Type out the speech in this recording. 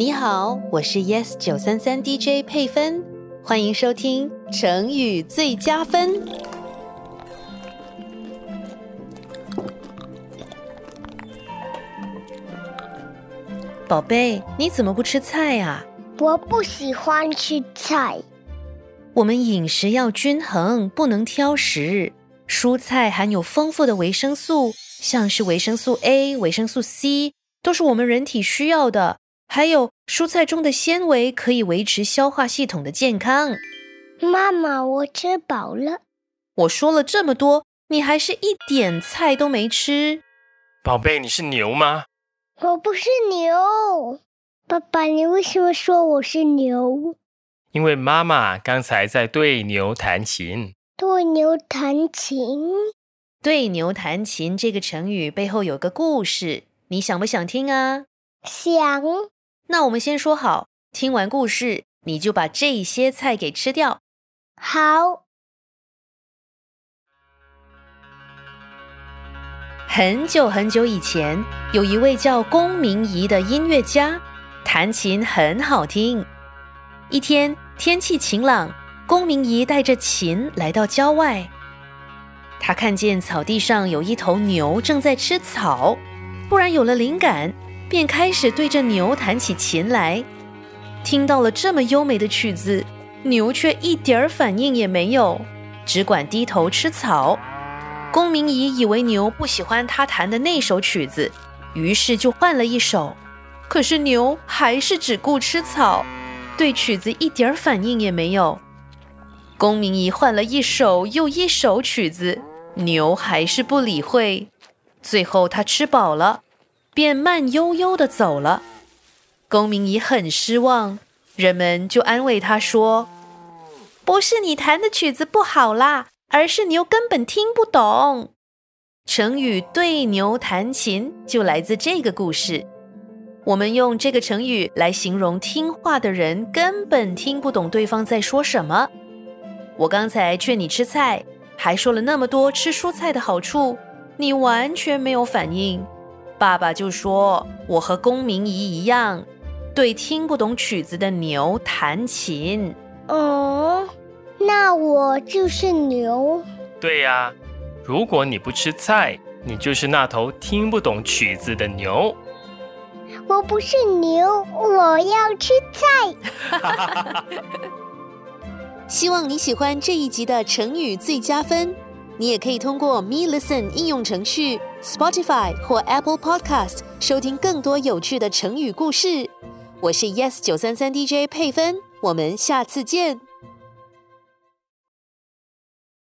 你好，我是 Yes 九三三 DJ 佩芬，欢迎收听成语最佳分。宝贝，你怎么不吃菜呀、我不喜欢吃菜。我们饮食要均衡，不能挑食。蔬菜含有丰富的维生素，像是维生素 A、维生素 C，都是我们人体需要的。还有蔬菜中的纤维可以维持消化系统的健康。妈妈，我吃饱了。我说了这么多，你还是一点菜都没吃。宝贝，你是牛吗？我不是牛。爸爸，你为什么说我是牛？因为妈妈刚才在对牛弹琴。对牛弹琴。对牛弹琴这个成语背后有个故事，你想不想听啊？想。那我们先说好，听完故事你就把这些菜给吃掉。好。很久很久以前，有一位叫龚明仪的音乐家，弹琴很好听。一天天气晴朗，龚明仪带着琴来到郊外。他看见草地上有一头牛正在吃草，突然有了灵感，便开始对着牛弹起琴来。听到了这么优美的曲子，牛却一点儿反应也没有，只管低头吃草。公明仪以为牛不喜欢他弹的那首曲子，于是就换了一首。可是牛还是只顾吃草，对曲子一点儿反应也没有。公明仪换了一首又一首曲子，牛还是不理会。最后他吃饱了，便慢悠悠地走了。公明仪很失望，人们就安慰他说：“不是你弹的曲子不好啦。”而是牛根本听不懂。成语“对牛弹琴”就来自这个故事。我们用这个成语来形容听话的人根本听不懂对方在说什么。我刚才劝你吃菜，还说了那么多吃蔬菜的好处，你完全没有反应。爸爸就说我和龚明仪一样，对听不懂曲子的牛弹琴。哦。那我就是牛。对呀，如果你不吃菜，你就是那头听不懂曲子的牛。我不是牛，我要吃菜。希望你喜欢这一集的成语最佳分。你也可以通过 Me Listen 应用程序、Spotify 或 Apple Podcast 收听更多有趣的成语故事。我是 Yes 九三三 DJ 佩芬，我们下次见。